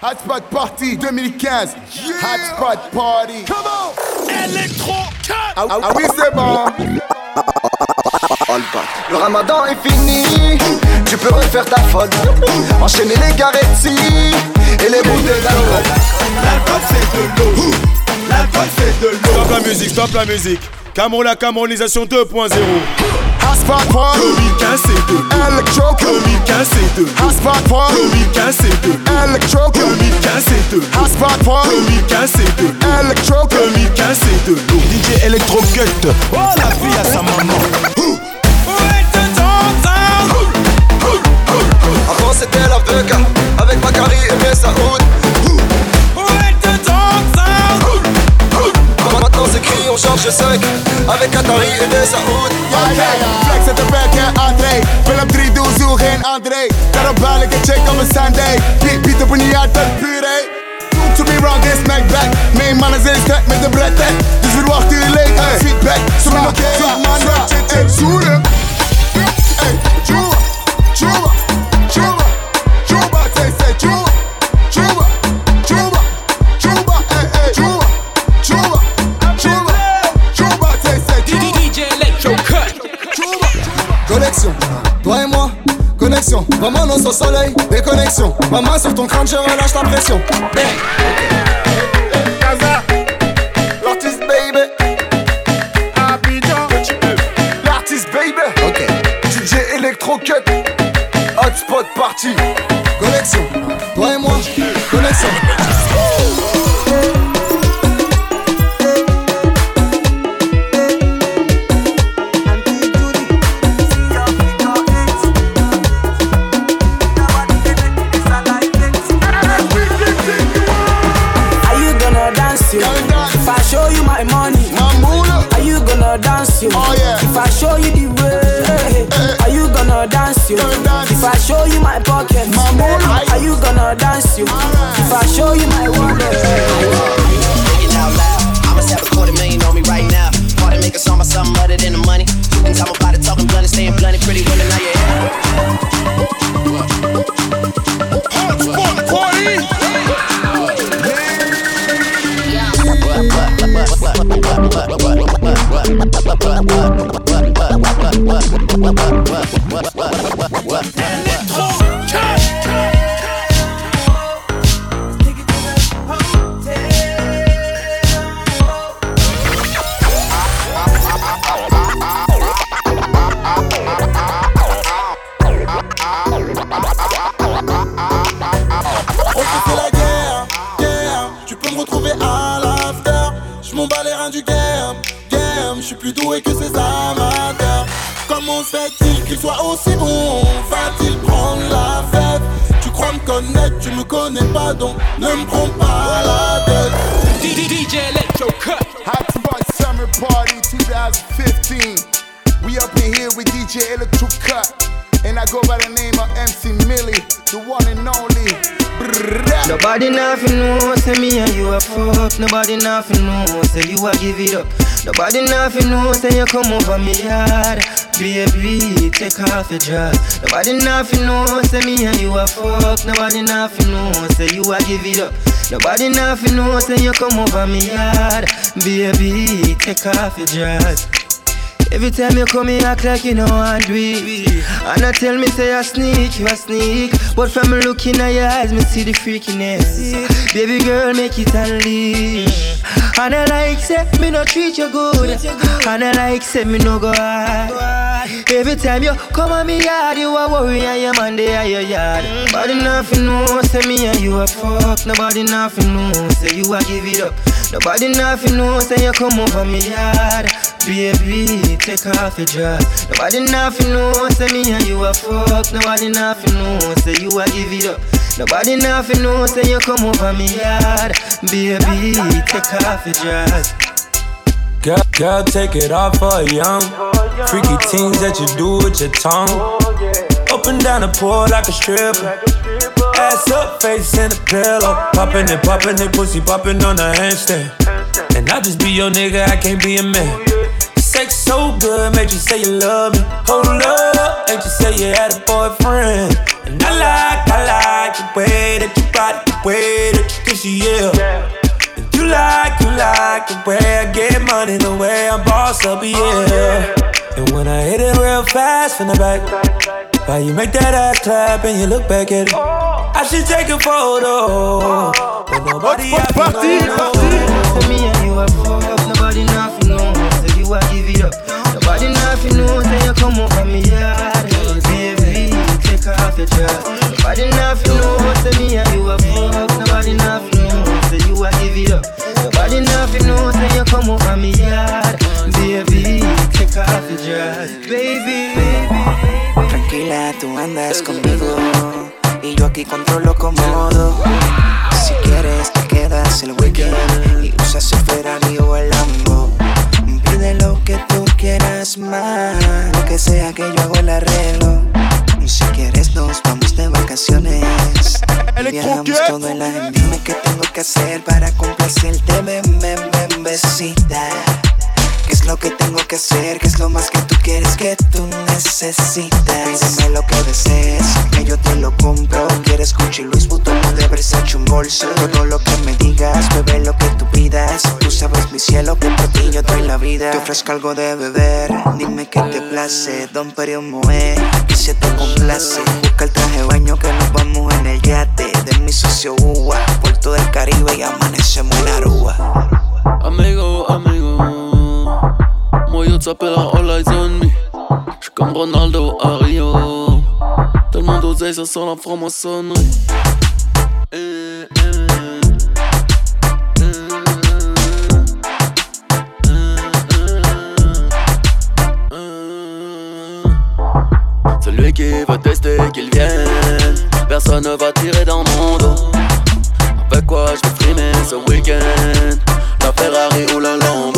Hotspot Party 2015. Hotspot Party. Come on. Electro Ah, ah oui, c'est bon. Le ramadan est fini, tu peux refaire ta folle. Enchaîner les garetti et les bouteilles d'alcool. L'alcool c'est de l'eau. L'alcool c'est de l'eau. Stop la musique, stop la musique. Cameroun, la Camerounisation 2.0. Hotspot Party. 2015 c'est de l'eau. Electro. 2015 c'est de l'eau. Hotspot Party. 2015 c'est de l'eau. Electro. 2015 c'est de l'eau. Hotspot Party. 2015 c'est de l'eau. Electro. 2015 c'est de l'eau. DJ Electro Cut. Oh la fille à sa maman. Avant c'était la Vega avec Bakary et Messaoud. C'est cri, on change de 5 avec Atari et ja, ja. Flex at the back en André. Hem drie doen, zo geen André. Daarom ik een check op een Sunday. Piet, Piet op een uit het puree. To me wrong, is smack back. Mijn mannen zijn sterk met de bret, hè. Dus verwacht jullie leeg aan feedback. Nog zo man, hey, zoeren. Hey, Connexion, toi et moi, connexion. Vraiment dans son soleil, déconnexion. Ma main sur ton crâne, je relâche la pression. L'artiste baby. L'artiste baby. Ok. DJ Electro Cut. Hotspot party. Connexion, toi et moi, connexion. Show you my pocket, Mamula. are you gonna dance you? If I show you my wallet. Thinking out loud. I must have a quarter million on me right now. Hard to make a song about something other than the money. And time about it, talking blunt and staying blunt. Pretty women, now you're Nobody nothing know, say you a give it up. Nobody nothing know, say you come over me yard. Baby, take off your dress. Nobody nothing know, say me and you a fuck. Nobody nothing know, say you a give it up. Nobody nothing know, say you come over me yard. Baby, take off your dress. Every time you come here, act like you know I do it. And I tell me, say I sneak, you a sneak. But from looking at your eyes, me see the freakiness. Baby girl, make it unleash. And I like, say, me no treat you good. And I like, say, me no go hard. Every time you come on me yard, you a worry and your man they are your yard. Nobody nothing know, say me and you a fuck. Nobody nothing know, say you a give it up. Nobody nothing know, say you come over me yard. Baby, take off your dress. Nobody nothing know, say me and you a fuck. Nobody nothing know, say you a give it up. Nobody nothing know, say you come over me yard. Baby, take off your dress. Girl, girl, take it off for young. Freaky things that you do with your tongue. Up and down the pole like a stripper. Ass up, face in the pillow. Popping it, popping it, pussy popping on the handstand. And I just be your nigga, I can't be a man. Sex so good, made you say you love me. Hold up, ain't you say you had a boyfriend? And I like, I like the way that you body, the way Gucci, yeah. And you like, you like the way I get money, the way I boss up, yeah. And when I hit it real fast from the back, why you make that ass clap and you look back at it? I should take a photo, but nobody has party, party. me and you are fuck, nobody nothing knows. So you are give it up. Nobody nothing knows. Then you come over me yard, baby, take off your dress. Nobody nothing knows. So me and you are fuck, nobody nothing knows. So you are give it up. Nobody nothing knows. Then you come over me yard, baby, take off your dress, baby. Tranquila, tú andas conmigo y yo aquí controlo cómodo. Si quieres te quedas el weekend y usas el Ferrari o el Lambo. Pide lo que tú quieras más, lo que sea que yo hago el arreglo. Si quieres nos vamos de vacaciones. Viajamos todo el año. Dime qué tengo que hacer para complacerte, ven, ven, ven, besita. ¿Qué es lo que tengo que hacer? ¿Qué es lo más que tú quieres que tú necesitas? Dime lo que desees, que yo te lo compro. ¿Quieres Gucci, Luis Vuitton de Versace un bolso? Todo lo que me digas, bebé lo que tú pidas. Tú sabes mi cielo que por ti yo doy la vida. Te ofrezco algo de beber, dime qué te place. Don Perio Moe, que se te complace. Busca el traje baño que nos vamos en el yate. De mi socio Uwa, puerto del Caribe y amanecemos en Aruba. Amigo, amigo. Moi yo t'appelle all eyes on me. J'suis comme Ronaldo à Rio. Tellement d'oseille, ça sent la franc-maçonnerie. Eh, Celui qui veut tester qu'il vienne Personne ne va tirer dans mon dos Avec quoi je vais frimer ce week-end La Ferrari ou la Lambo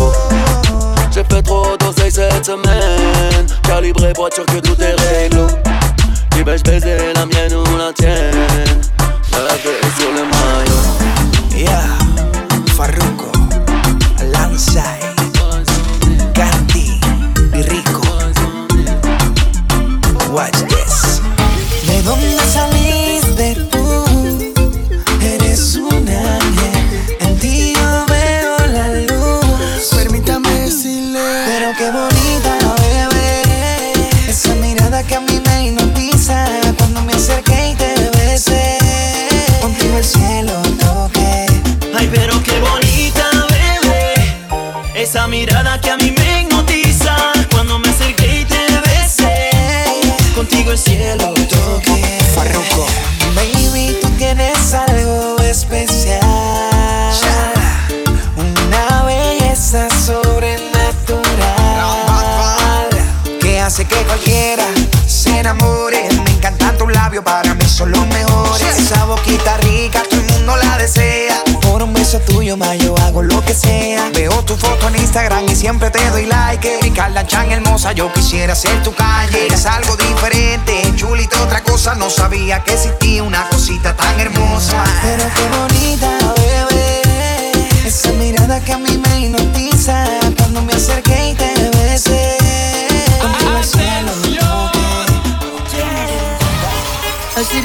j'ai fait trop d'oseille cette semaine. Calibré pour être sûr que tout est réglo. Qui vais-je baiser, la mienne ou la tienne? La est sur le maillot. Yeah, Farruko, hermosa, yo quisiera ser tu calle Es algo diferente, chulita otra cosa No sabía que existía una cosita tan hermosa. Pero qué bonita, bebé. Esa mirada que a mí me hipnotiza Cuando me acerqué y te besé. Contigo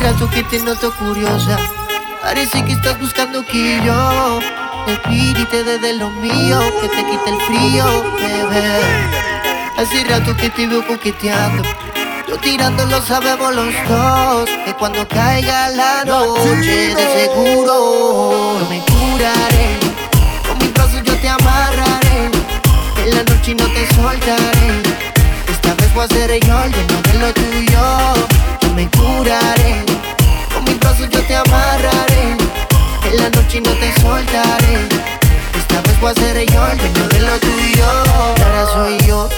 rato que te noto curiosa. Parece que estás buscando que yo te desde lo mío, que te quite el frío, bebé. Hace rato que te veo coqueteando. Yo tirando lo sabemos los dos. Que cuando caiga la noche, de seguro yo me curaré. Con mis brazos yo te amarraré. En la noche no te soltaré. Esta vez voy a ser yo el dueño de lo tuyo. Yo me curaré. Con mis brazos yo te amarraré. En la noche no te soltaré. Esta vez voy a ser yo el dueño de lo tuyo. Ahora soy yo,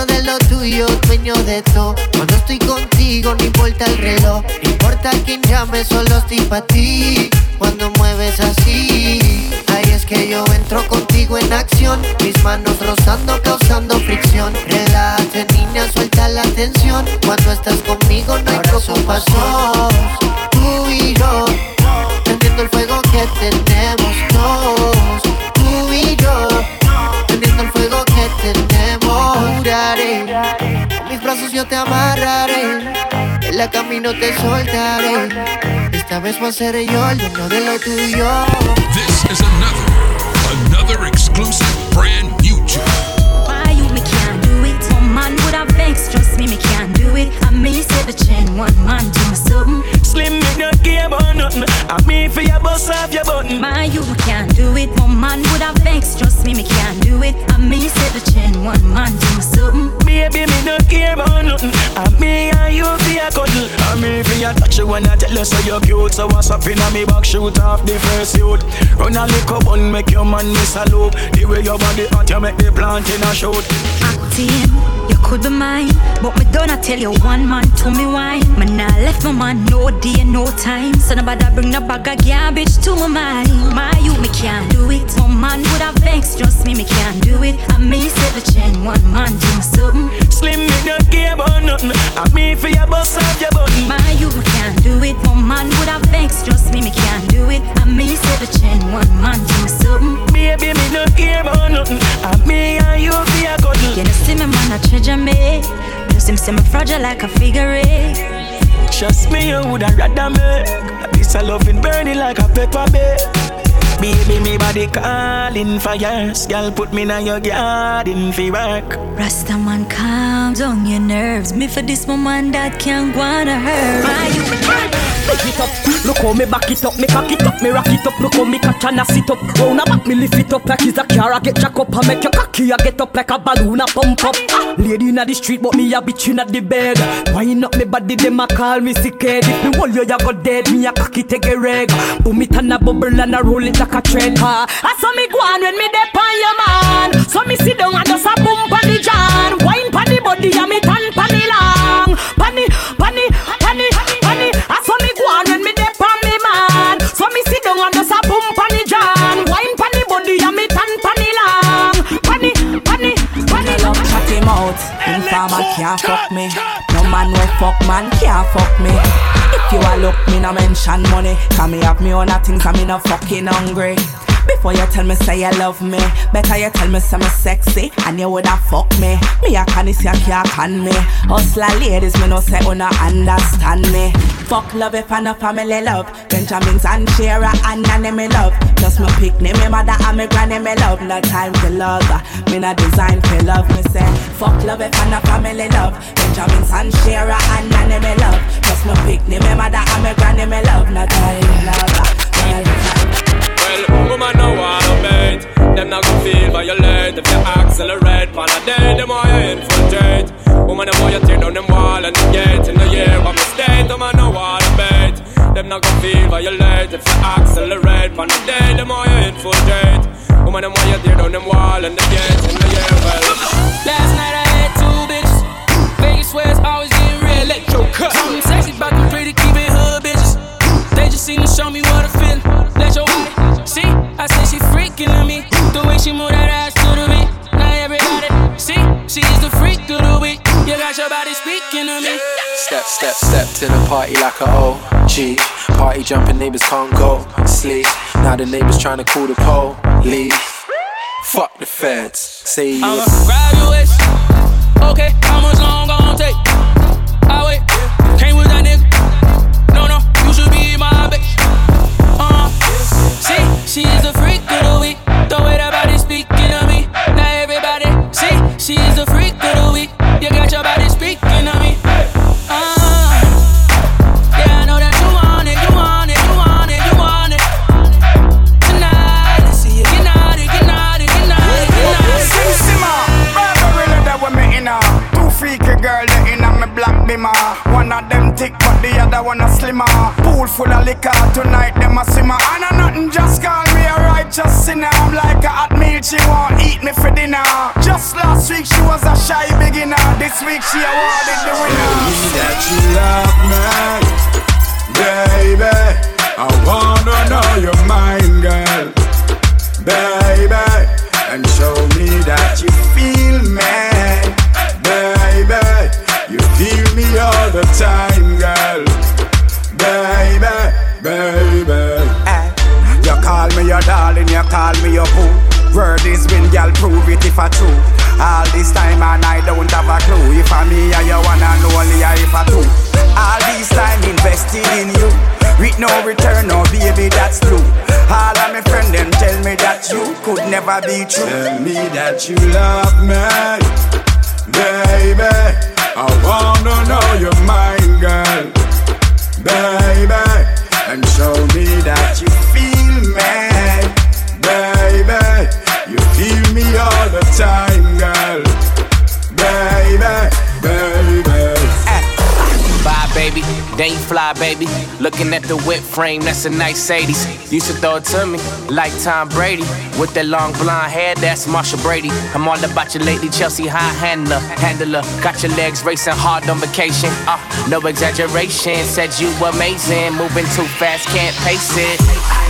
dueño de lo tuyo, dueño de todo. Cuando estoy contigo, no importa el reloj. No importa quién llame, solo estoy para ti. Cuando mueves así, ahí es que yo entro contigo en acción. Mis manos rozando, causando fricción. Relájate, niña, suelta la tensión. Cuando estás conmigo, no hay preocupación. Tú y yo, prendiendo el fuego que tenemos dos. Tú y yo, prendiendo el fuego que tenemos. La camino te soltaré. Esta vez voy a ser yo el dueño de lo tuyo. This is another, another exclusive brand new tune. Why you me can't do it? One man would have vexed, trust me, me can't do it. I may say the chain, one man do me something. Slim, me not care about nothing. I me for your bust off your button. My you can't do it. One man would have vexed, trust me, me can't do it. I may say the chain, one man do me something. Baby, me not care about nothing. I me and you for your cuddle. I me for your touch you when I tell you so you're cute. So what's up in me back, shoot off the first suit. Run a little bun, make your man miss a loop. The way your body hot, you make the plant in a shoot. Acting, you could be mine, but me don't I tell you one man to me wine. Man, I left my man no day, no time. So nobody bring no bag of garbage to my mind. My you, me can't do it. One man would have vexed, trust me, me can't do it. I me set the chain, one man do me something. Slim, me not care about nothing. I me for your bust off your button. My you, me can't do it. One man would have vexed, trust me, me can't do it. I me set the chain, one man do me something. Baby, me not care about nothing. I me and you for your cuddle. You know, see me man, I treasure me. Plus him see me fragile like a figure eight. Trust me, you woulda rather me. This a loving burning like a pepper bed. Baby, me body calling for yours. Girl, put me in your garden for work. Rasta man, calm down your nerves. Me for this woman that can't go on her. My you, Pick it up, look how me back it up, me cock it up, me rock it up, look how me catch and I sit up. Round a back, me lift it up like it's a car, I get jack up, I make your cocky, I get up like a balloon, I pump up. Ah, Lady inna the street, but me a bitch inna the bed. Wind up me body, them a call me sick head. If me hold you, you go dead, me a cocky take a reg. Boom it and a bubble and a roll it like a trend. Ah, I saw me go on when me dep on your man. So me sit down and just a boom pon the jan. Wine pon the body and me tan pon the long. Panny, panny, panny, panny. I saw me go on when me dep on me man. So me sit down and just a boom pon the jan. Wine pon the body and me tan pon the long. Panny, panny, panny. love chat him out. Informer can't fuck me. No man will fuck man can't fuck me. If you a look me no mention money, can me have me own a things and me no fucking hungry. Before you tell me say you love me, better you tell me say me sexy and you woulda fuck me. Me a can you can't can me. Hustler ladies me no say una understand me. Fuck love if I no family love. Benjamins and Shara and Nanny me love. Me pick name me mother and me granny me love. No time to love. Me no design for love. Me say fuck love if I no family love. Benjamins and Shara and Nanny me love. Me pick name me mother and me granny me love. No time to love. Well, woman no wanna bait Them not gonna feel violate If you accelerate Pan a day, them you infiltrate Woman, them why you tear down them wall and the gate In the year of my state, woman no wanna bait Them not gonna feel violate If you accelerate Pan a day, them why you infiltrate Woman, them why you tear down them wall and the gate In the year, well Last night I had two bitches. Vegas it's always getting real. Electro cut. Something sexy about them pretty keeping hood bitches. They just seem to show me what I feel. Let your body see. I say she freaking to me. The way she move Step, step, step to the party like a OG. Party jumping, neighbors can't go sleep. Now the neighbors trying to call the police. Fuck the feds. Say you. I'ma grab your waist. Okay, how much long gon' take? Full of liquor tonight them a simmer. And a nothing just call me a righteous sinner. I'm like a hot meal she want eat me for dinner. Just last week she was a shy beginner. This week she awarded the winner. that you love me, baby. I wanna know your mind, girl, baby, and show me that you feel me, baby. You feel me all the time, girl, baby, baby. Eh? You call me your darling, you call me your boo. Word is when girl prove it if I true. All this time and I don't have a clue if I me or you wanna know only if I two. All this time invested in you. with no return, no baby, that's true. All of my friends them tell me that you could never be true. Tell me that you love me, baby. I wanna know your mind, girl, baby, and show me that you feel me, Fly, baby. Looking at the whip frame, that's a nice 80s. Used to throw it to me like Tom Brady. With that long blonde hair, that's Marcia Brady. I'm all about you lately, Chelsea high handler. Handler, got your legs racing hard on vacation. Uh, no exaggeration, said you amazing. Moving too fast, can't pace it.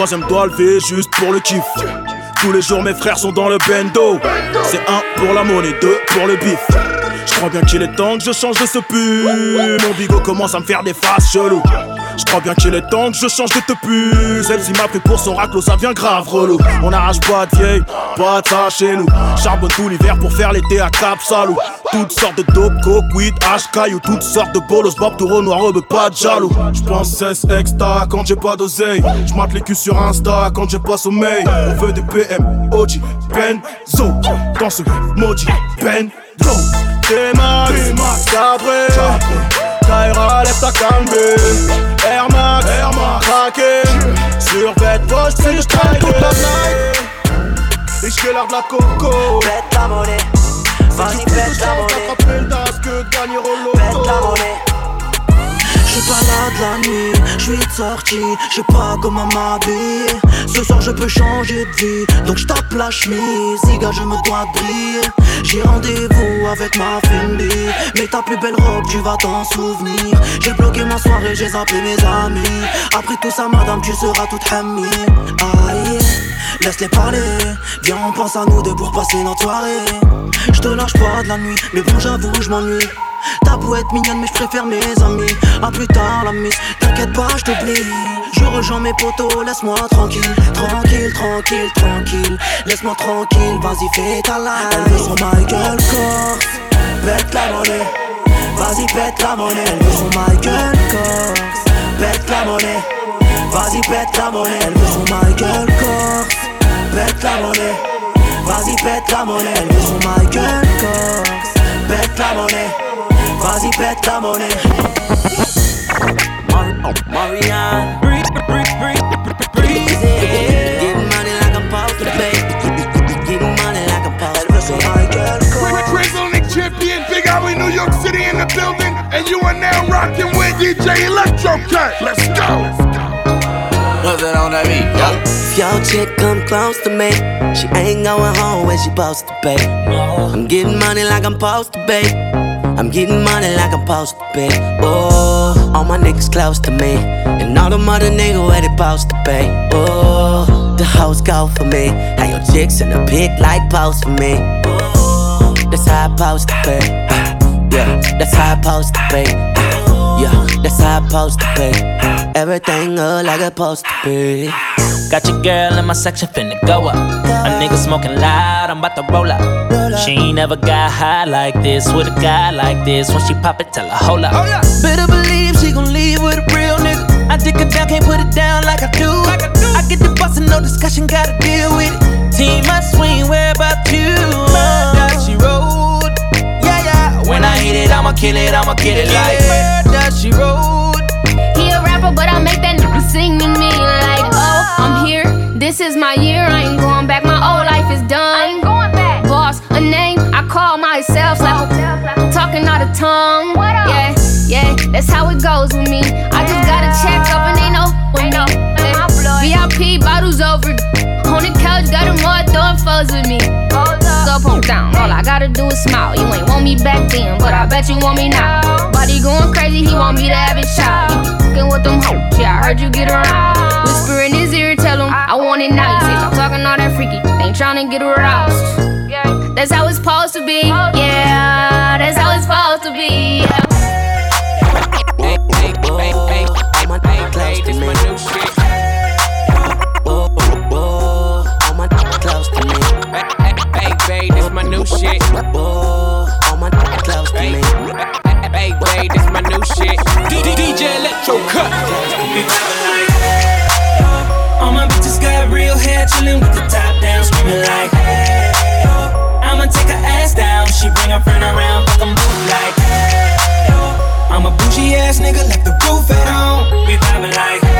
Troisième doigt levé juste pour le kiff. Tous les jours mes frères sont dans le bendo. C'est un pour la monnaie, deux pour le bif. Je crois bien qu'il est temps que je change de ce pull. Mon bigot commence à me faire des faces cheloues je crois bien qu'il est temps que je change de te puce Celle-ci m'a pris pour son raclo, ça vient grave relou. On n'arrache pas de vieille, pas de ça chez nous. Charbonne tout l'hiver pour faire l'été à Cap Salou. Toutes sortes de dope, coke, weed, hash, caillou. Toutes sortes de bolos, bob, taureau, noir, pas de jaloux. J'pense cesse extra quand j'ai pas d'oseille. J'mate les culs sur Insta quand j'ai pas sommeil. On veut des PM, OG, Benzo. Dans ce maudit Benzo. T-Max, Cabré Kaira, lève ta calmée Air Max, Air Max, craqué poche, c'est le strike toute la night. L'art de la coco. La monnaie. Vas-y, pète la monnaie. Attraper le gagner au loto la monnaie J'suis pas là de la nuit, j'suis de sortie, j'sais pas comment m'habiller. Ce soir je peux changer de vie, donc j'tape la chemise, Ziga je me dois de briller. J'ai rendez-vous avec ma Fendi, mais ta plus belle robe tu vas t'en souvenir. J'ai bloqué ma soirée, j'ai zappé mes amis. Après tout ça, madame, tu seras toute amie. Aïe, laisse-les parler, viens on pense à nous deux pour passer notre soirée. J'te lâche pas de la nuit, mais bon j'avoue je m'ennuie. T'as beau être mignonne mais je préfère mes amis. A plus tard la miss, t'inquiète pas je t'oublie. Je rejoins mes potos, laisse-moi tranquille. Tranquille, tranquille, tranquille. Laisse-moi tranquille, vas-y fais ta life. Elle veut son Michael Kors Pète la monnaie. Vas-y pète la monnaie. Elle veut son Michael Kors Pète la monnaie. Vas-y pète la monnaie. Elle veut son Michael Kors Pète la monnaie. Vas-y pète la monnaie. Elle veut son Michael Kors Pète la monnaie Vas-y pète la monnaie oh, Marianne Breathe, breathe, breathe, breathe Getting money like I'm supposed to pay Getting money like I'm supposed to pay So Michael Kors Grizzle Champion, Big Alley, New York City in the building, and you are now rocking with DJ Electro Cut. Let's go. Nothing on that beat, yo. If your chick come close to me, she ain't going home when she supposed to pay. I'm getting money like I'm supposed to pay. I'm getting money like I'm supposed to pay. Oh, all my niggas close to me, and all the mother niggas where they supposed to pay. Oh, the hoes go for me. How your chicks in the pic like post for me. Oh, that's how I supposed to pay. Yeah, that's how I supposed to pay. That's how I'm supposed to pay. Everything look like it's supposed to be. Got your girl in my section finna go up. A nigga smoking loud, I'm about to roll up. She ain't never got high like this with a guy like this. When she pop it, tell her hold up. Oh, Better believe she gon' leave with a real nigga. I dick her down, can't put it down like I do. I get the bustin', no discussion, gotta deal with it. Team, I swing, where about you? Yeah. When I hit it, I'ma kill it, I'ma kill it like Murder, she rolled. He a rapper, but I make that nigga sing to me like, oh, I'm here. This This is my year, I ain't going back. My old life is done. I ain't going back. Boss, a name, I call myself like talking out of tongue. Yeah, yeah, that's how it goes with me. I just got to check up and they know with me. Yeah. VIP bottles over. On the couch, got them all throwing foes with me. Pump down, all I gotta do is smile. You ain't want me back then, but I bet you want me now. Body going crazy, he want me to have it child. Fucking with them hoes, yeah, I heard you get around. Whisper in his ear, tell him I want it now. You say stop talking all that freaky, ain't trying to get aroused. That's how it's supposed to be, yeah. That's how it's supposed to be. Yeah. This my new shit. Hey, babe, this my new shit. All my close to me. Hey, babe, this my new shit. DJ Electro Cut. All my bitches got real hair, chillin' with the top down, screaming like, hey, yo. I'ma take her ass down, she bring her friend around, fuck 'em both like, hey, yo. I'm a bougie ass nigga, left the roof at home. We vibing like, hey,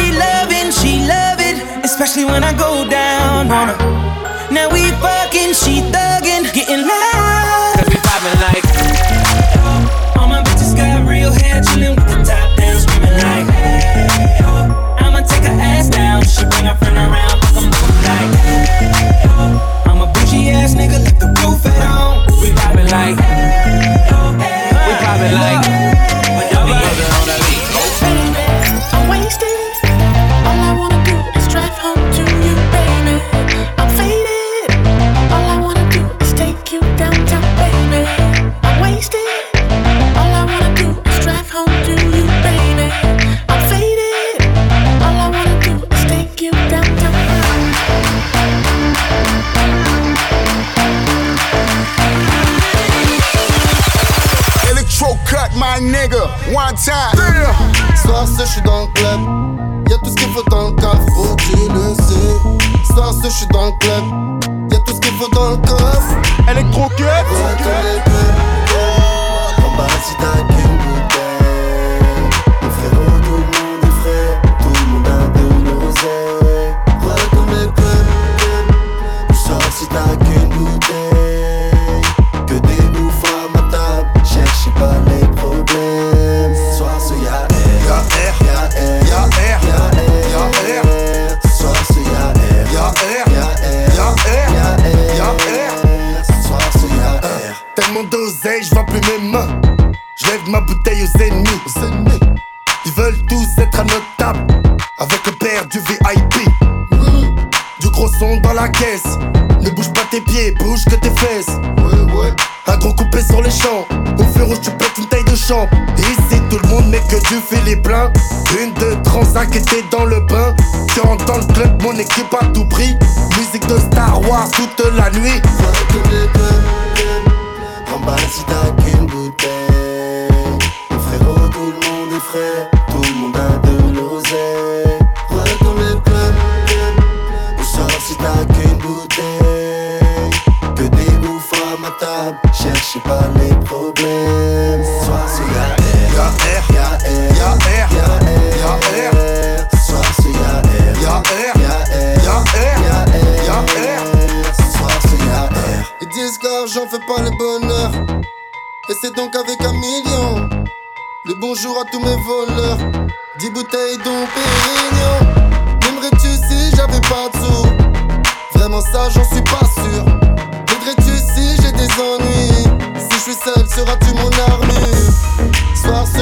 especially when I go down on her. Now we fucking, she thuggin', getting loud. Cause we vibing like. All my bitches got real hair, chillin' with the top down, screaming like, hey. I'ma take her ass down, she bring her friend around, fuck 'em both like, hey. I'm a bougie ass nigga, left the roof at home. We vibing like. We vibing like.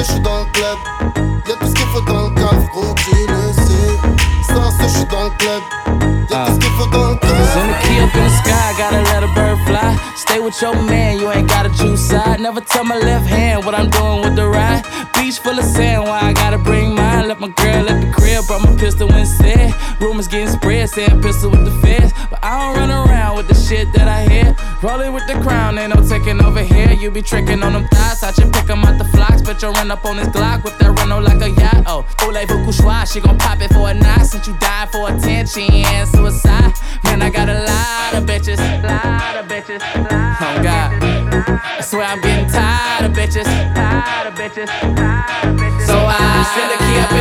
Je suis dans le club Y'a tout ce qu'il faut dans le coffre Gros tu le sais Soir ce je suis dans le club Y'a tout ce qu'il faut dans le coffre Cause the key up in the sky, gotta let a bird fly. Stay with your man, you ain't got a juice side. Never tell my left hand what I'm doing with the right. Beach full of sand, why I gotta bring mine? Left my girl at the crib, brought my pistol instead. Rumors getting spread, saying pistol with the feds. But I don't run around with the shit that I hear. Rolling with the crown, ain't no taking over here. You be tricking on them thighs, I just pick them out the flocks. But you run up on this Glock with that Renault like a yacht. Oh, voulez-vous she gon' pop it for a night. Since you died for attention and suicide. Man, I got a lot of bitches, lot of bitches. Oh God, I swear I'm getting tired of bitches, tired of bitches. So I send a key up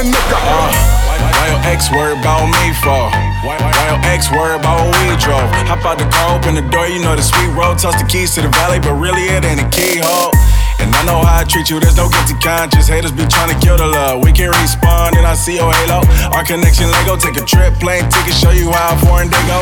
a bitch from a. Why your ex worry about me for? Why, why your ex worry about what we drove? Hop out the car, open the door, you know the sweet road. Toss the keys to the valley, but really it ain't a keyhole. And I know how I treat you, there's no guilty conscience. Haters be trying to kill the love. We can respawn, and I see your halo. Our connection Lego, take a trip, plane ticket, show you how foreign they go.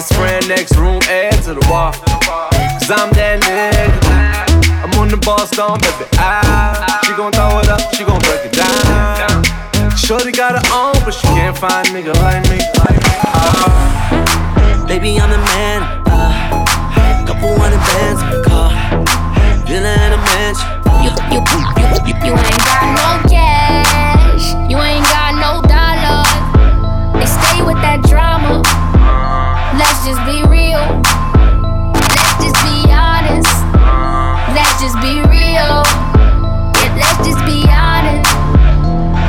Best friend next room, add to the wall. Cause I'm that nigga. I'm on the boss down, baby. Ah, she gon' throw it up, she gon' break it down. Shorty got her own, but she can't find a nigga like me. Ah. Baby, I'm the man. Uh, couple hundred bands in the car. Villa in a mansion. You, you, you, you, you ain't got no cash. You ain't got no dollars. They stay with that drama. Let's just be real. Let's just be honest. Let's just be real. Yeah, let's just be honest.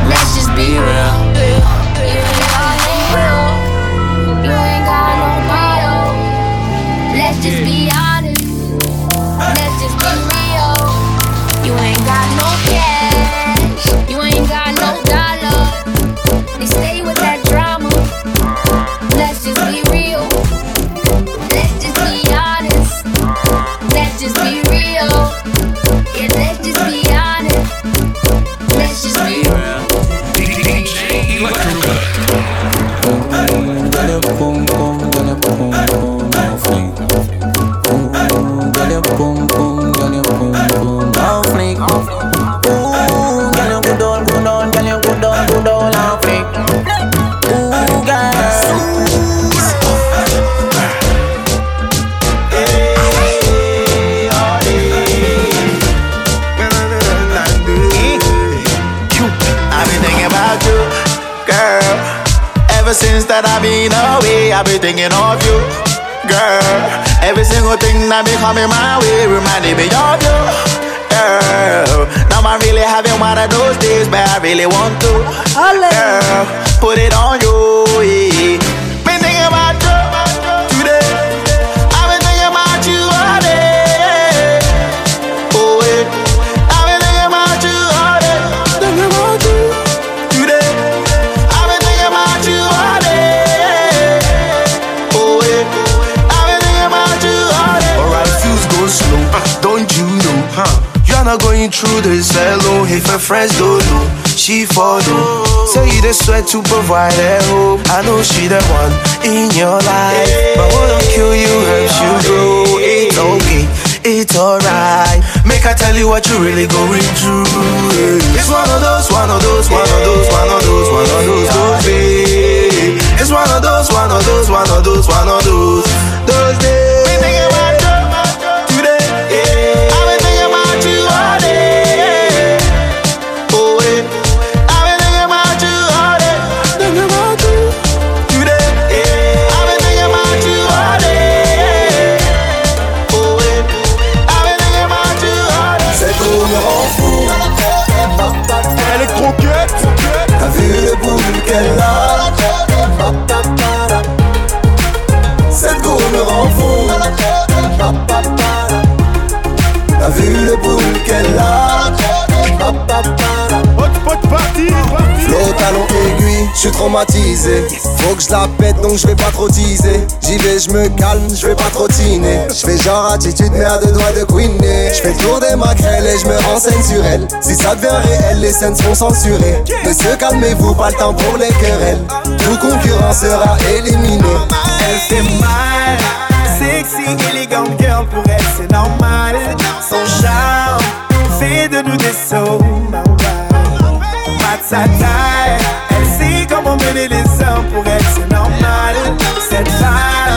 Let's just be real. Since that I've been away, I've been thinking of you, girl. Every single thing that be coming my way reminding me of you, girl. Now I'm really having one of those days, but I really want to, girl. Put it on you, yeah. Not going through this alone. If her friends don't know, she follow. Say you the sweat to provide her hope. I know she the one in your life. But what don't kill you helps you grow. It's okay. It's alright. Make I tell you what you really going through. It's one of those, one of those, one of those, one of those, one of those, those days. It's one of those, one of those, one of those, one of those, those days. Le boule qu'elle a. Flow talon aiguille, je suis traumatisé. Faut que je la pète donc je vais pas trop teaser. J'y vais, je me calme, je vais pas trop tiner. Je fais genre attitude, à deux doigts de queener. Je fais le tour des maquerelles et je me renseigne sur elle. Si ça devient réel, les scènes seront censurées. Monsieur, calmez-vous, pas le temps pour les querelles. Tout concurrent sera éliminé. Elle fait mal, sexy, élégant girl pour elle c'est normal. Son charme fait de nous des sauts. Pas de sa taille, elle sait comment mener les hommes pour elle c'est normal. Cette femme,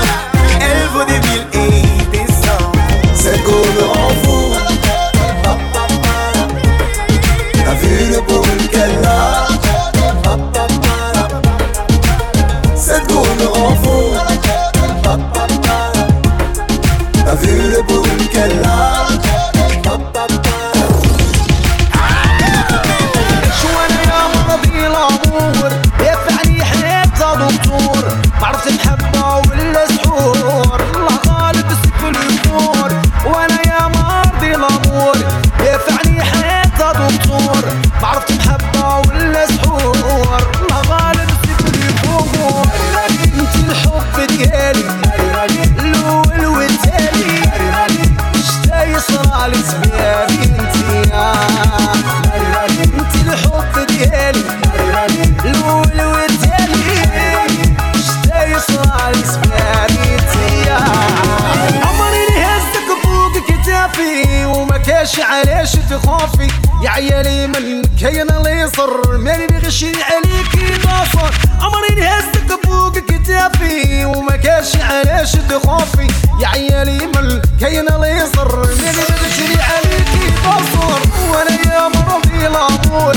يصر ماني بغشي عليك ناصر عمري نهزك فوق كتافي وما كاش علاش تخافي. يا عيالي من كاين اللي يصر ماني بغشي عليك ناصر وأنا يا مرضي الأمور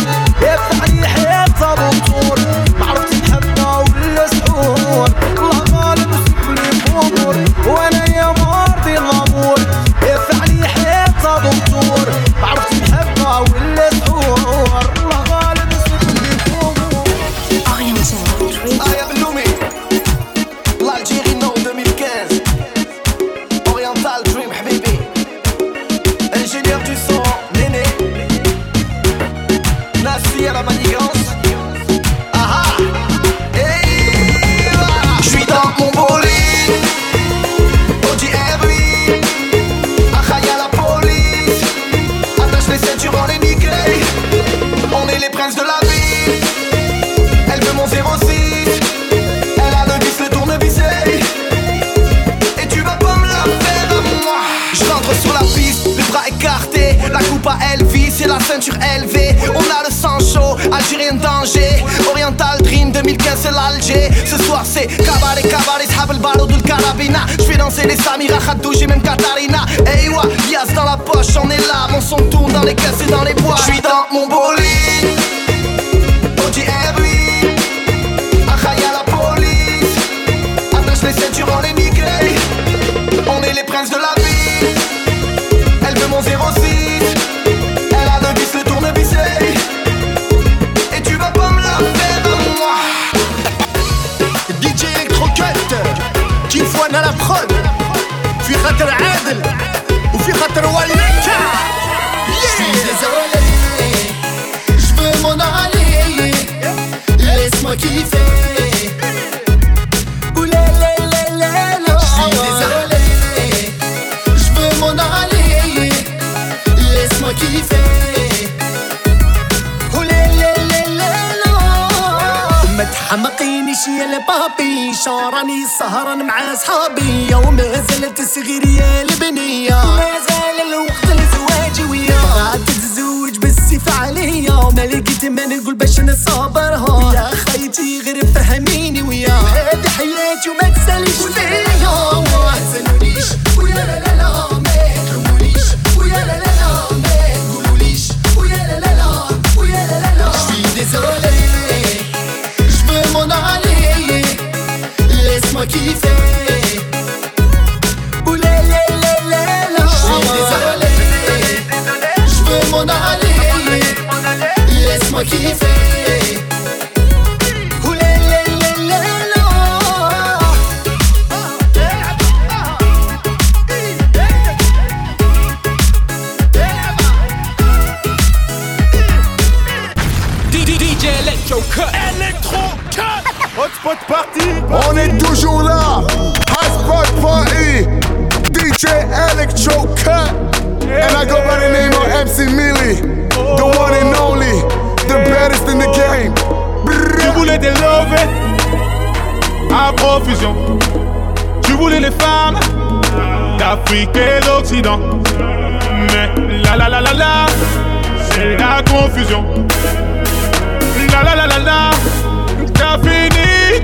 soir c'est cabaret, cabaret, sahab el barreau le carabina. Je fais danser les Samira, Khadouj et même Katarina. Hey wa, Yas dans la poche, on est là Mon son tourne dans les caisses et dans les bois. Je suis dans mon bolide. Audi R8 Ah, y'a la police. Attache les ceintures, on est niqués On est les princes de la ville. Elle veut mon 06 الفن أنا بخد في خاطر عادل وفي خاطر وليد Je veux mon aller Laisse-moi kiffer. البابي شاراني سهران مع صحابي وما زالت صغير يا البنية ما زال الوقت لزواجي ويا بغات تتزوج بالسيف عليا. ما لقيت ما نقول باش نصابرها. يا خيتي غير فهميني ويا هذه حياتي وما تساليش فيا ما ويا لا Je veux m'en aller. Laisse-moi kiffer. MC Millie. The one and only. The baddest in the game. Tu voulais des lovés à profusion. Tu voulais les femmes d'Afrique et d'Occident. Mais la la la la la, c'est la confusion. La la la la la,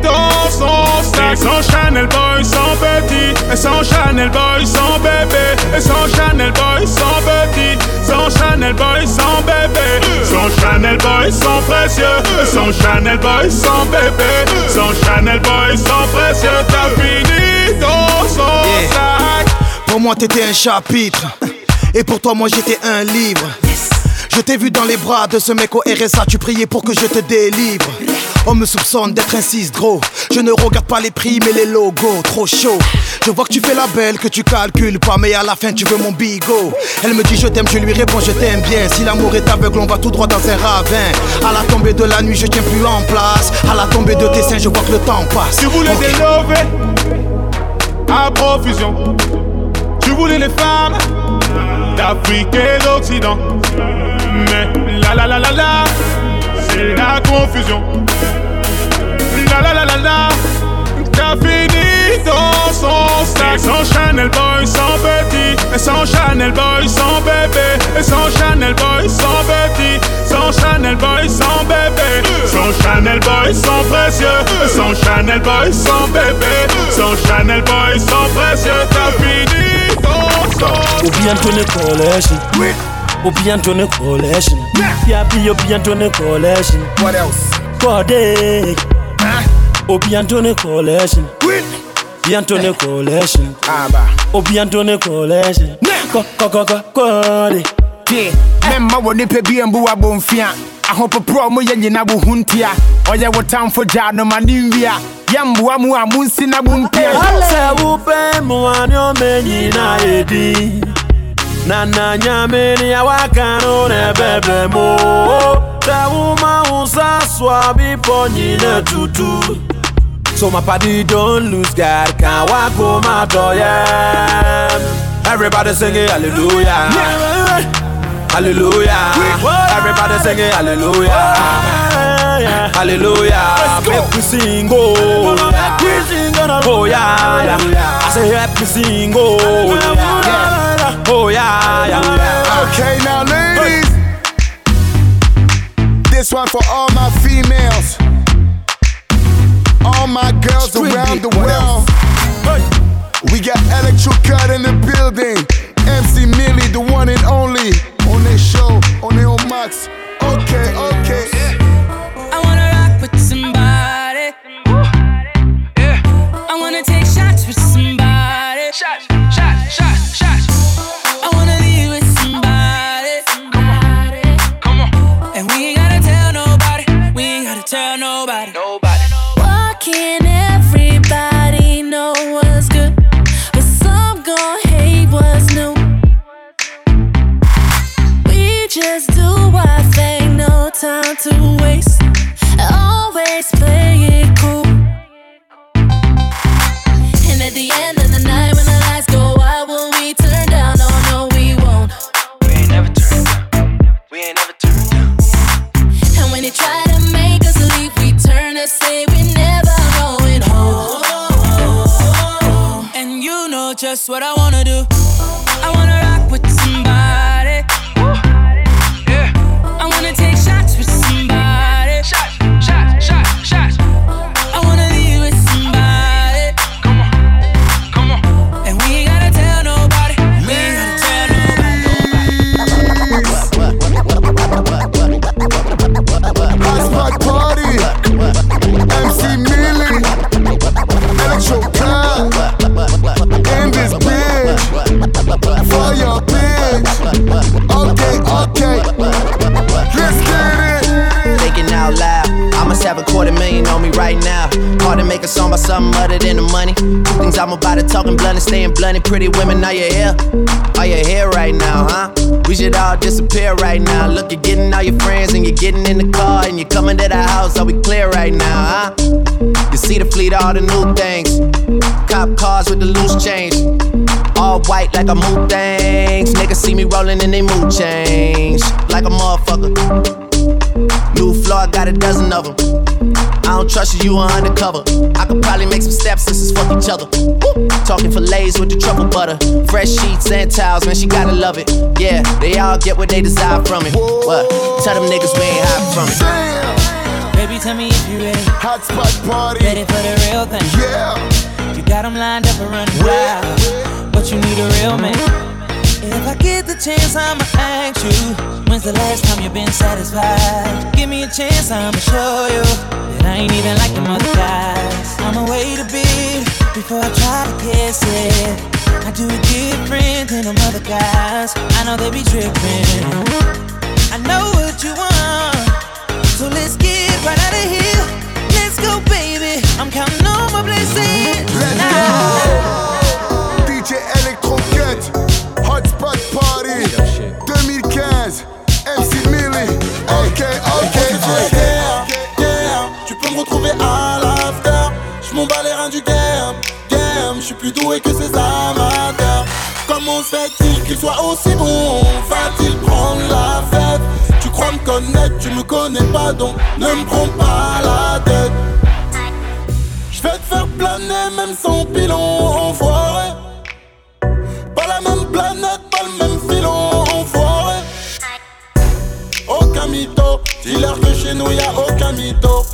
dans son sac. Et sans Chanel Boy, sans petit. Et sans Chanel Boy, sans bébé. Et sans Chanel Boy, sans petit. Sans Chanel Boy, sans bébé. Sans Chanel Boy, sans précieux. Et sans Chanel Boy, sans bébé. Sans Chanel Boy, sans précieux. T'as fini dans son Yeah. sac. Pour moi t'étais un chapitre Et pour toi moi j'étais un livre Je t'ai vu dans les bras de ce mec au RSA Tu priais pour que je te délivre. On me soupçonne d'être un 6 gros Je ne regarde pas les prix mais les logos. Trop chaud. Je vois que tu fais la belle que tu calcules pas Mais à la fin tu veux mon bigot. Elle me dit je t'aime je lui réponds je t'aime bien. Si l'amour est aveugle on va tout droit dans un ravin. À la tombée de la nuit je tiens plus en place. À la tombée de tes seins je vois que le temps passe. Tu voulais Ok. des à profusion. Tu voulais les femmes d'Afrique et d'Occident. Mais la la la la la, c'est la confusion. La la la la la, t'as fini dans son sac. Et sans Chanel Boy, sans petit. Et sans Chanel Boy, sans bébé. Et sans Chanel Boy, sans baby. Sans Chanel Boy, sans bébé. Sans Chanel Boy, sans précieux. Sans Chanel Boy, sans bébé. Sans Chanel Boy, sans précieux. T'as fini ton sang. Obi Anthony Collection. Obi Anthony Collection. Yeah, be Obi Anthony Collection. What else? Corday. Huh? Obi Anthony Collection. Queen. Obi Anthony Collection. Aba. Obi Anthony Collection. Ko ko ko ko Corday. Yeah, mẹ́mà wọ nípa bí ẹ̀ ń bú wa bọ̀ ń fi hàn. Ahopoprɔ mo yɛ nyina bo ho ntia. Ɔyɛ wo tamfo gya no ma ne nwia. Yɛ mboa mu a mo nsi na mo mpia. Sɛ wopɛ mmoa ne ɔmɛ nyinaa yɛ. Na nyame ne a waka no ne ɛbɛbrɛ mu sɛ woma wo nsa so a tutu. So my party don't lose God Can't walk home door, yeah Everybody singing hallelujah. Hallelujah. Everybody singing hallelujah. Hallelujah. Make we sing, oh Oh yeah, yeah I say help me sing, oh yeah Oh yeah, yeah. Okay, now ladies, this one for all my females, all my girls around the world. We got Electro Cut in the building, MC Millie, the one and only, on their show, on their own max. Okay, okay. I wanna rock with somebody. I wanna take shots with Just do our thing, no time to waste. Always play All white like a move things. Niggas see me rolling and they mood change. Like a motherfucker. New floor, I got a dozen of them. I don't trust you, you are undercover. I could probably make some steps, sisters fuck each other. Woo! Talking fillets with the truffle butter. Fresh sheets and towels, man, she gotta love it. Yeah, they all get what they desire from it. What? Tell them niggas we ain't hiding from it. Damn. Baby, tell me if you ready. Hotspot party. Ready for the real thing. Yeah. You got them lined up and running wild. But you need a real man. If I get the chance, I'ma ask you. When's the last time you been satisfied? Give me a chance, I'ma show you that I ain't even like them other guys. I'ma wait a bit before I try to kiss it. I do it different than them other guys. I know they be tripping. I know what you want, so let's get right out of here. Let's go, baby. I'm counting on my blessings. Let's go. DJ Electro Cut, Hotspot Party, 2015, MC Millie. Ok, ok, ok. Yeah, tu peux me retrouver à l'after. J'm'en bats les reins du game, game. J'suis plus doué que ces amateurs. Comment se fait-il qu'il soit aussi bon? Va-t-il prendre la fête? Tu crois me connaître, tu me connais pas donc ne me prends pas la tête. J'vais te faire planer même sans pilon enfoiré planète, pas le même filon, enfoiré. Aucun mytho, dealer de chez nous, y'a aucun mytho.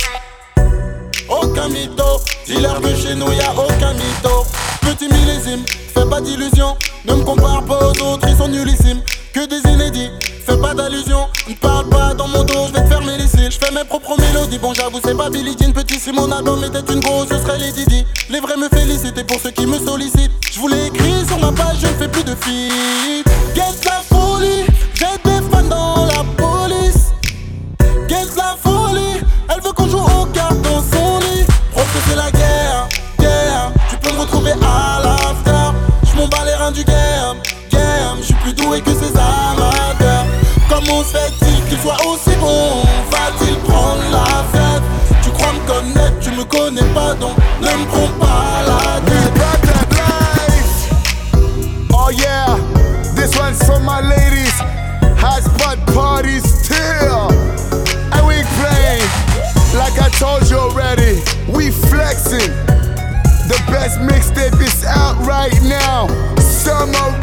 Aucun mytho, dealer de chez nous, y'a aucun mytho. Petit millésime, fais pas d'illusions, ne me compare pas aux autres, ils sont nullissimes. Que des inédits, fais pas d'allusion. Ne parle pas dans mon dos, je vais te fermer les cils. Je fais mes propres mélodies, bon j'avoue c'est pas Billie Jean. Petit si mon album était une grosse, ce serait les Didi. Les vrais me félicitent pour ceux qui me sollicitent. Je voulais écrire sur ma page, je ne fais plus de feed. Get la folie, j'ai des fans dans la police. Get la folie, elle veut qu'on joue au cartes dans son lit. Prof c'est la guerre, guerre. Tu peux me retrouver à l'after. Je m'en bats les reins du game, mixtape is out right now. Summer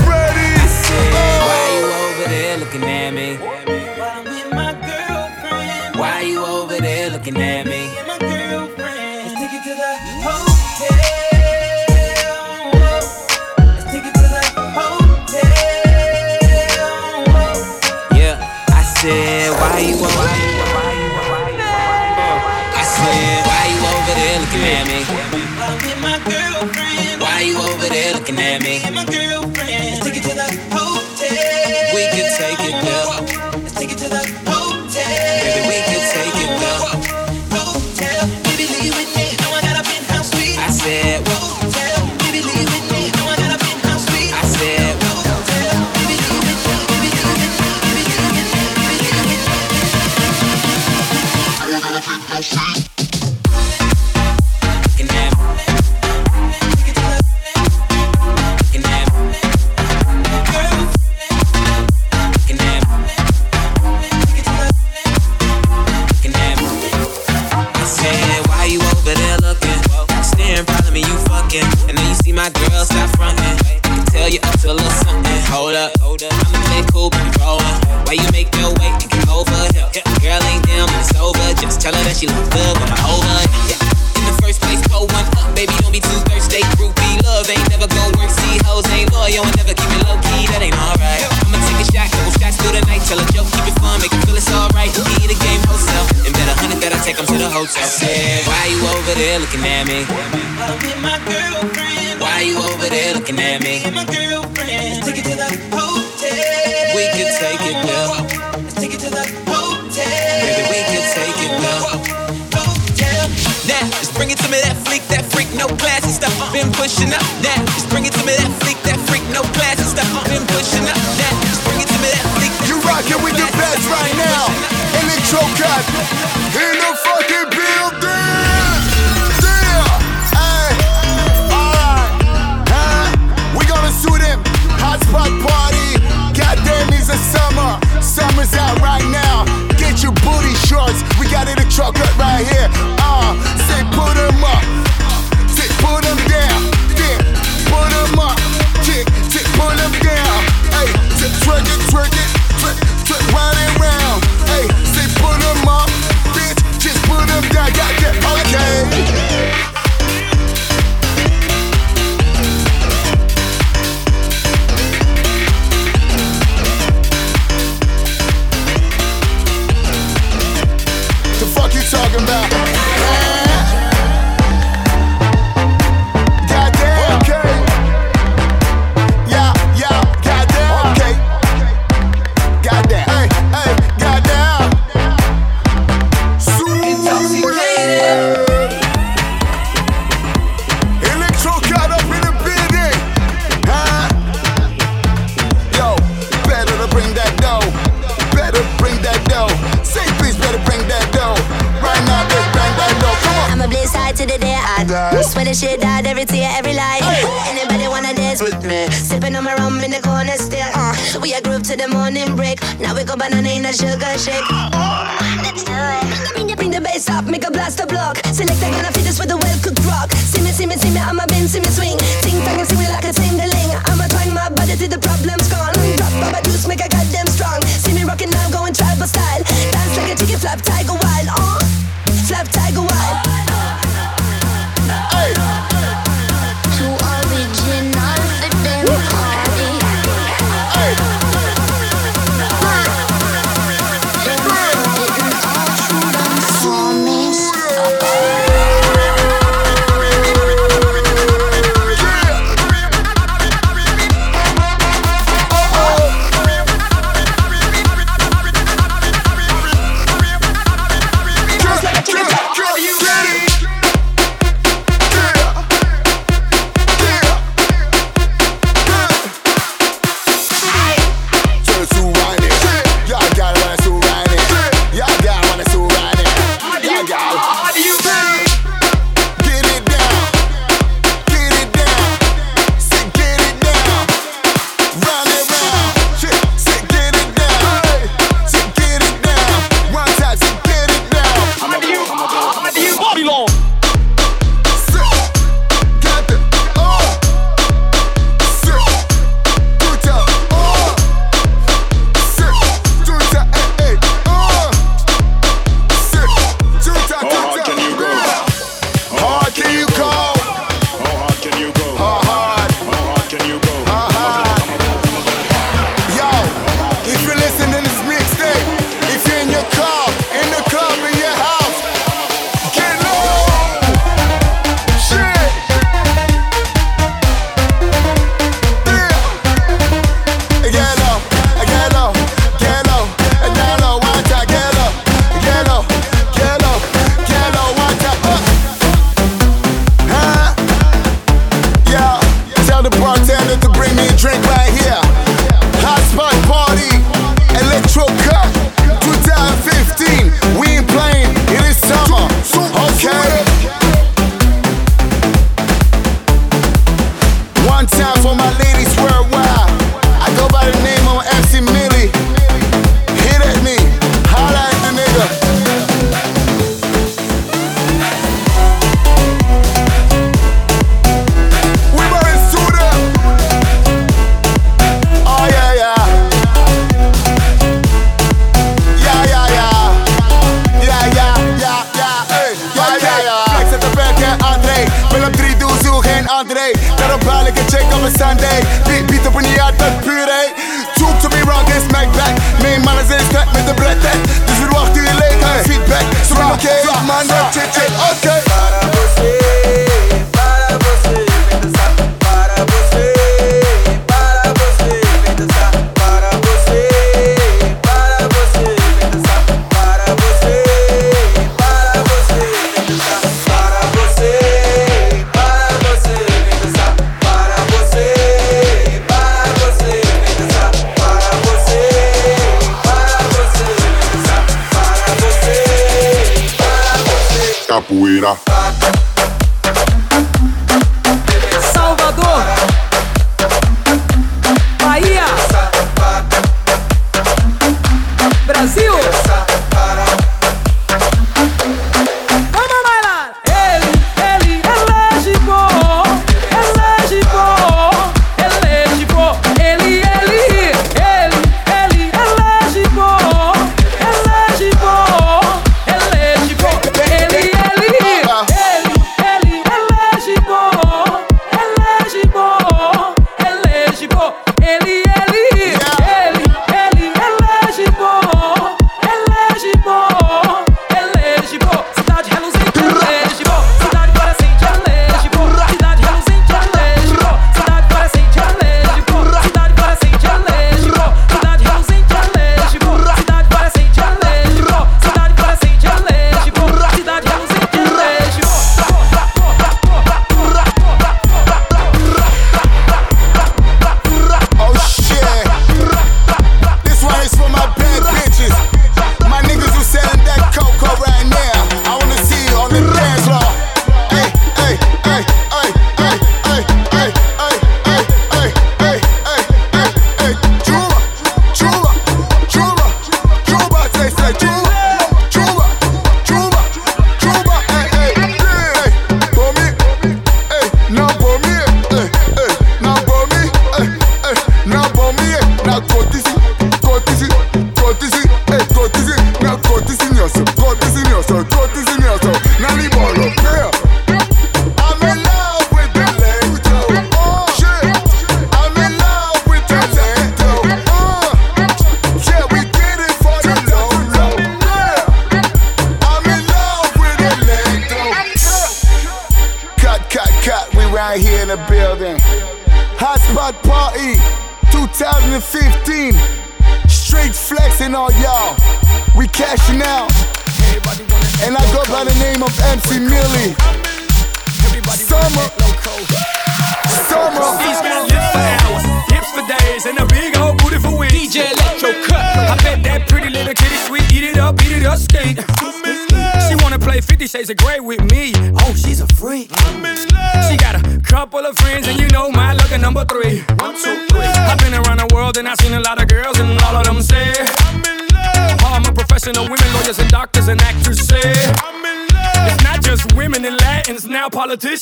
looking at me? Let's take it to the hotel. We can take it there. Let's take it to the hotel. Baby, we can take it there. Hotel, baby, leave with me. Know I got a penthouse suite. I said, hotel, baby, leave with me. Know I got a penthouse suite. I said, hotel, baby, leave with me. Baby, leave with me. Baby, leave with me. Baby, leave with me. I got a penthouse suite. Swear the shit out every tear, every lie. Anybody wanna dance with me? Sipping on my rum in the corner still. Uh, we a group to the morning break. Now we go banana in a sugar shake. Let's do it. Bring the, bring the bass up, make a blast a block. Select I gonna feed this with a well cooked rock. See me, see me, see me, I'm a bin, see me swing. Ting tang and see me like a tingling. I'ma twang my body till the problem's gone. Drop my juice, make a goddamn strong. See me rocking now, going tribal style. Dance like a chicken flap, tiger wild. Uh, flap tiger wild.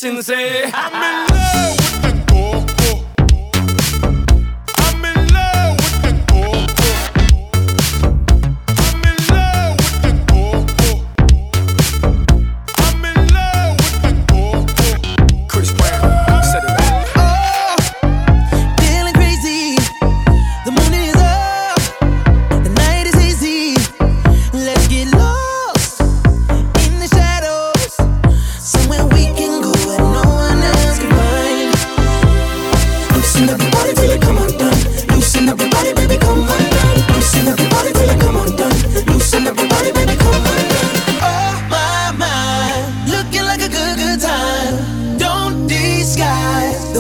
sincere.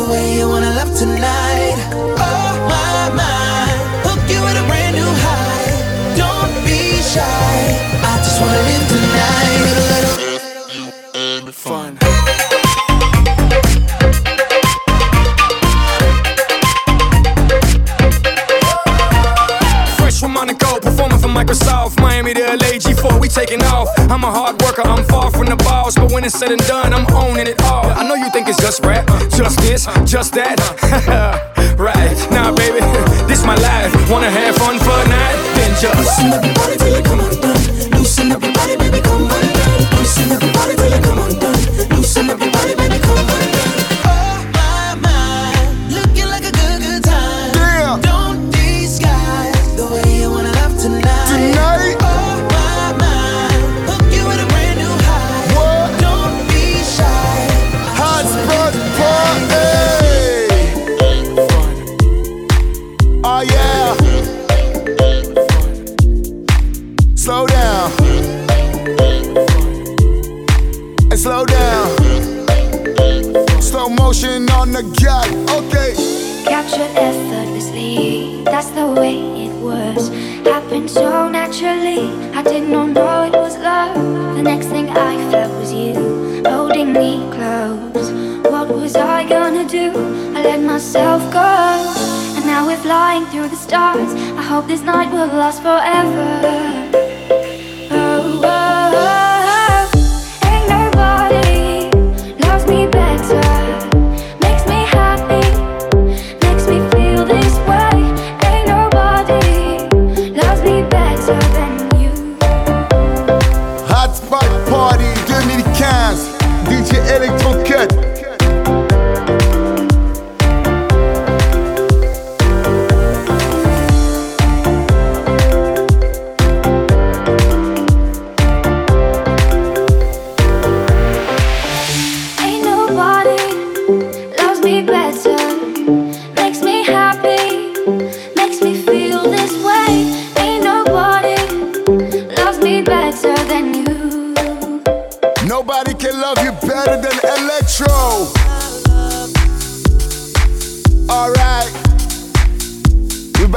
Way you wanna love tonight. Oh my mind, hook you with a brand new high. Don't be shy, I just wanna live tonight. Fun. Fresh from Monaco, performing for Microsoft. Miami to LA, G4, we taking off. I'm a hard when it's said and done, I'm owning it all. I know you think it's just rap, just this, just that. right, now nah, baby, this my life. Wanna have fun for a night? Then just hope this night will last forever.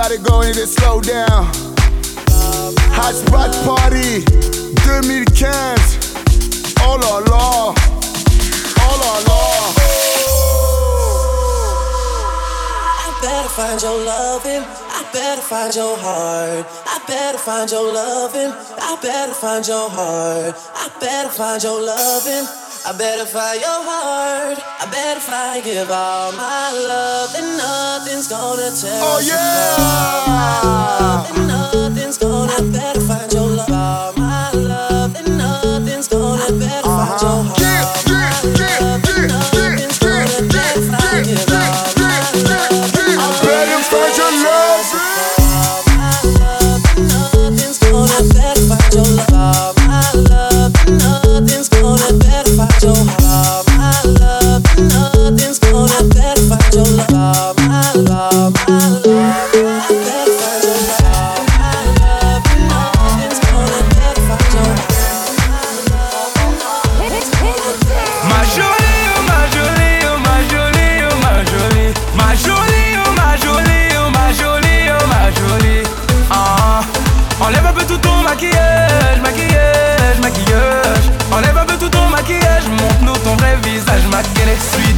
To go in slow down. Hot spot party 2015. Oh la la. Oh la la. I better find your loving. I better find your heart. I better find your loving. I better find your heart. I better find your loving. I better find your heart. I better find give all my love. And nothing's gonna tear Oh yeah.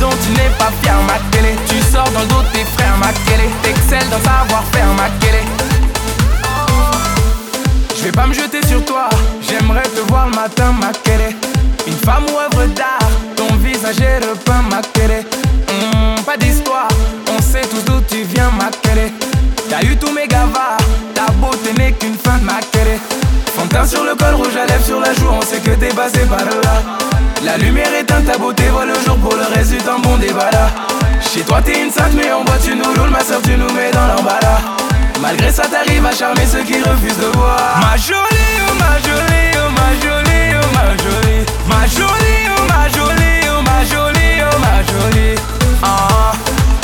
Dont tu n'es pas fier, ma gueule. Tu sors dans le dos de tes frères, ma. T'excelles dans savoir-faire, ma gueule. Je vais pas me jeter sur toi, j'aimerais te voir le matin, ma. Une femme ou œuvre d'art, ton visage est repeint, ma gueule. Hmm, pas d'histoire, on sait tous d'où tu viens, ma. T'as eu tous mes gavards, ta beauté n'est qu'une fin ma teint sur le col, rouge à lèvres sur la joue, on sait que t'es passé par là. La lumière éteinte, ta beauté voit le jour pour le reste du temps, bon débat. Chez toi t'es une sainte, mais en boîte tu nous roules, ma soeur tu nous mets dans l'emballage. Malgré ça t'arrives à charmer ceux qui refusent de voir Ma jolie, oh ma jolie, oh ma jolie, oh ma jolie Ma jolie, oh ma jolie, oh ma jolie, oh ma jolie Ah,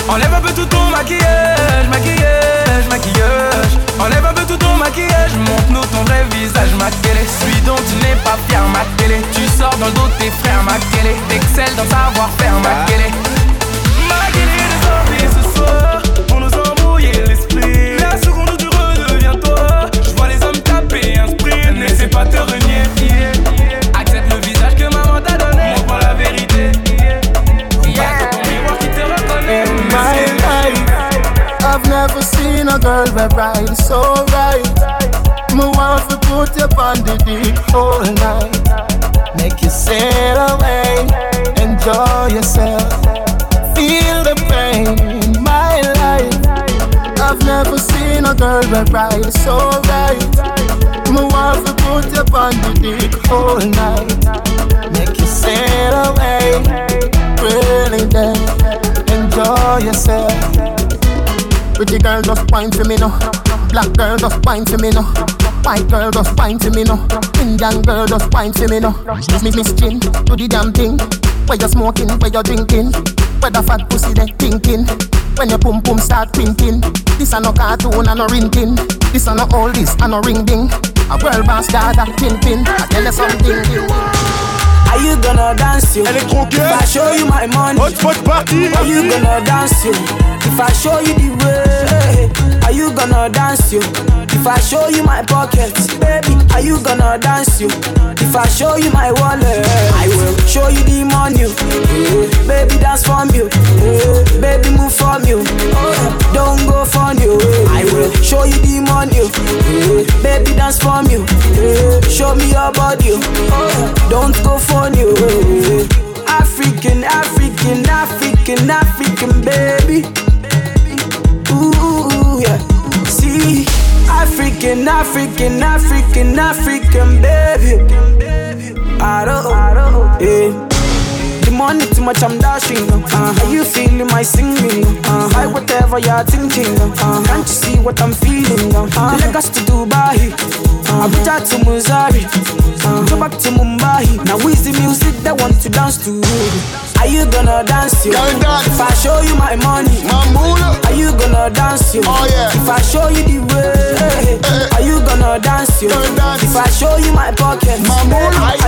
Enlève un peu tout ton maquillage, maquillage, maquillage Enlève ton maquillage, montre-nous ton vrai visage, ma télé. Suis dont tu n'es pas fier, ma télé. Tu sors dans le dos de tes frères, ma télé. T'excelles dans savoir-faire, ma ah. télé. Ma télé désormais ce soir, pour nous embrouiller l'esprit. La seconde où tu redeviens toi, je vois les hommes taper un sprint. N'essaie pas te renier, accepte le visage que maman t'a donné. Montre-moi la vérité. I've never seen a girl wear bright so put you on the dick all night. Make you sail away, enjoy yourself, feel the pain in my life. I've never seen a girl we ride so right. Me want to put you on the dick all night. Make you sail away, really then enjoy yourself. Pretty girl just wine for me now. Black girl just wine for me now. White girl just wine for me now. Indian girl just wine for me now. Miss miss chin, do the damn thing. Where you smoking, where you drinking, where the fat pussy they thinking. When your pum pum start pinking, this a no cartoon and no rinting. This a no all this and no ring ding. A world boss dada pin pin. I tell you something. Are you gonna dance you? If I show you my money. Are you gonna dance you? If I show you the way, are you gonna dance you? If I show you my pockets, baby, are you gonna dance you? If I show you my wallet, I will show you the money. eh. Baby, dance from you. eh. Baby, move from you. Don't go from you. I will show you the money. eh. Baby, dance from you. Show me your body. Don't go from you. African, African, African, African, baby. Ooh, yeah. See, African, African, African, African, baby. I don't, I don't, yeah. The money too much, I'm dashing. Uh, are you feeling my singing? Uh, I whatever you're thinking. Uh, can't you see what I'm feeling? Uh, Lagos to Dubai, uh, Abuja to Missouri, uh, go back to Mumbai. Now is the music that want to dance to? Are you gonna dance you? If I show you my money, Are you gonna dance you? Oh yeah. If I show you the way, are you gonna dance you? If I show you my pocket, are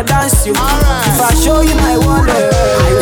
dance you? If I show you my wallet,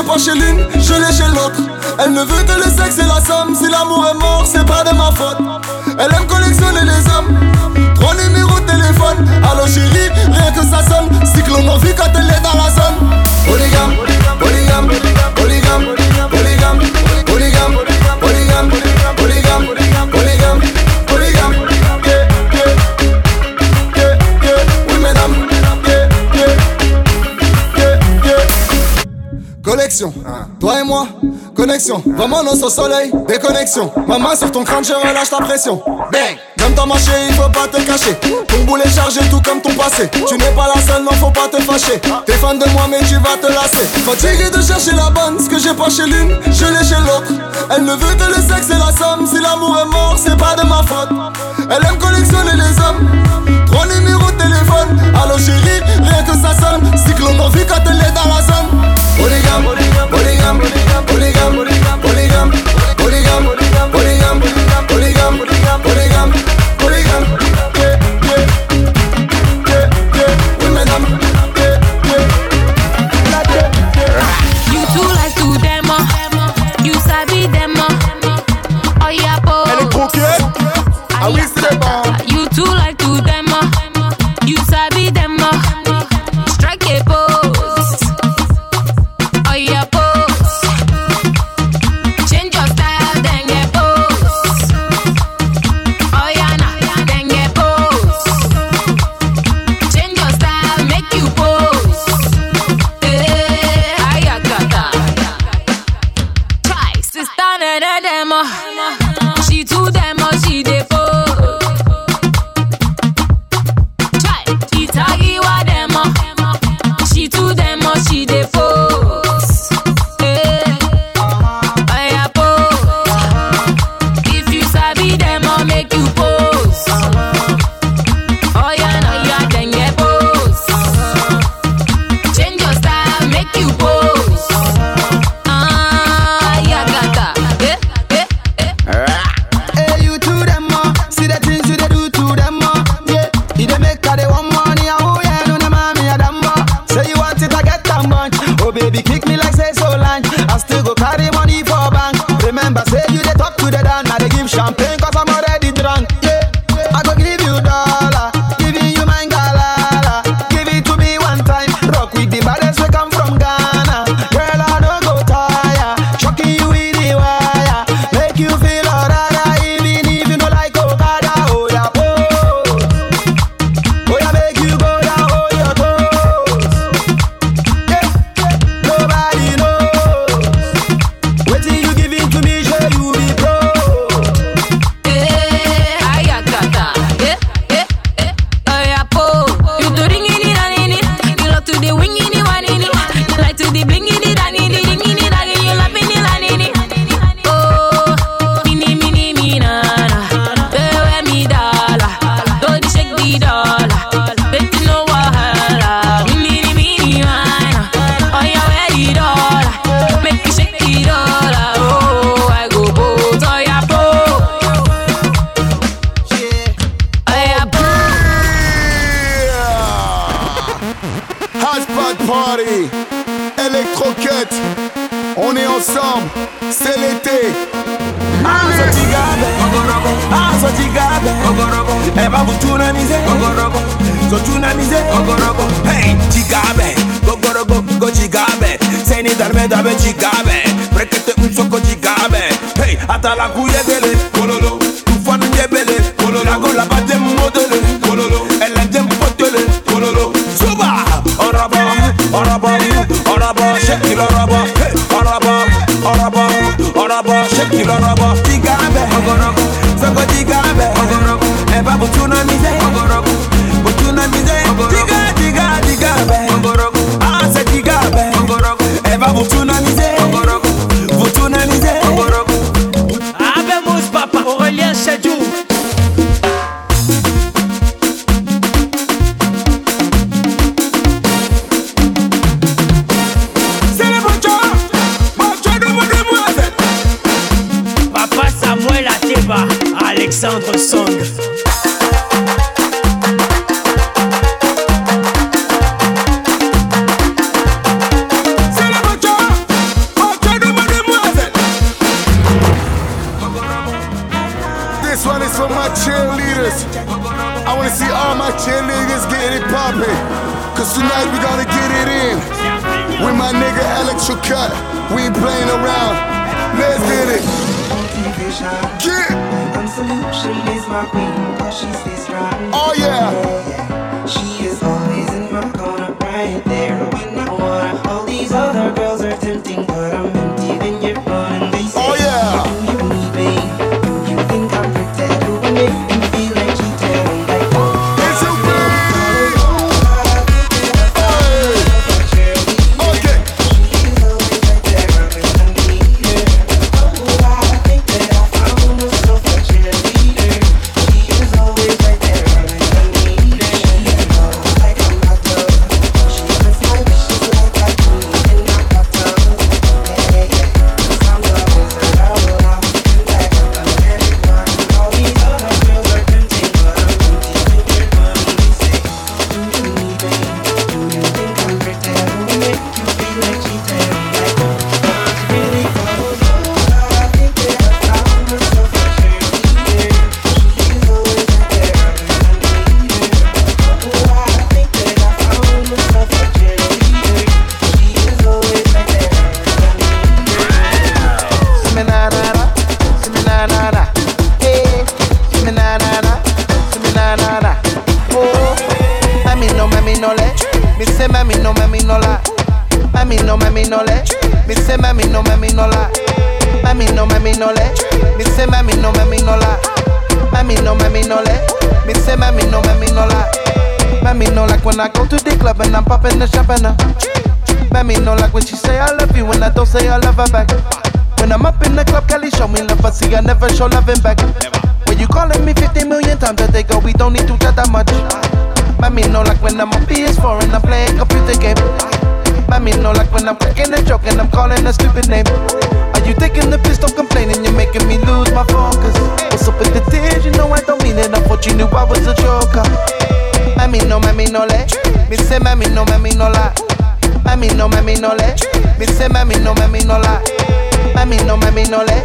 l'ai pas chez l'une, je l'ai chez l'autre. Elle ne veut que le sexe et la somme. Si l'amour est mort, c'est pas de ma faute. Elle aime collectionner les hommes. Trois numéros de téléphone. Allô chérie, rien que ça sonne. Cyclone en quand elle est dans la zone. Polygame, polygame, polygame, polygame, polygame, polygame, polygame, polygame. Collection, toi et moi, connexion. Vraiment, non, sans soleil, déconnexion. Ma main sur ton crâne, je relâche ta pression. Bang! J'aime ta marché, il faut pas te cacher. Ton boulet chargé tout comme ton passé. Tu n'es pas la seule, non, faut pas te fâcher. T'es fan de moi, mais tu vas te lasser. Fatigué de chercher la bonne, ce que j'ai pas chez l'une, je l'ai chez l'autre. Elle ne veut que le sexe et la somme. Si l'amour est mort, c'est pas de ma faute. Elle aime collectionner les hommes. Trois numéros de téléphone. Allô chérie, rien que ça sonne. Cyclone envie quand elle est dans la zone. Polygame, polygame, polygame, polygame, polygame, polygame, polygame. Origami, origami, origami Dilemma. killer robber no, le, me say mami no, mami no la, mami no, mami no le, me say mami no, mami no la, mami no, mami no le, me say mami no, mami no la. Mami no like when I go to the club and I'm popping the champagne. Mami no like when she say I love you when I don't say I love her back. When I'm up in the club, Kelly show me love, but see I never show loving back. When you calling me 50 million times a day, go we don't need to chat that much. Mami no like when I'm on PS4 and I'm playing computer game. Mami no like when I'm cracking a joke and I'm calling a stupid name. Are you taking the piss? Don't complain and you're making me lose my focus. What's up with the tears? You know I don't mean it. I thought you knew I was a joker. Mami no, mami no le. Me say mami no, mami no la. Mami no, mami no le. Me say mami no, mami no la. Mami no, mami no le.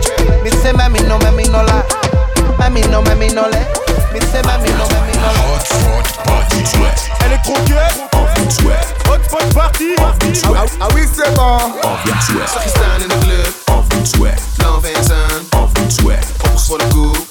Me say mami no, mami no la. Mami no, mami no le. Me say mami no, mami no la. Elle est croquette. Hotspot party. Ah, ah oui, c'est bon. Zag je staan in de club. Love en zijn. Focus voor de koe. Skinny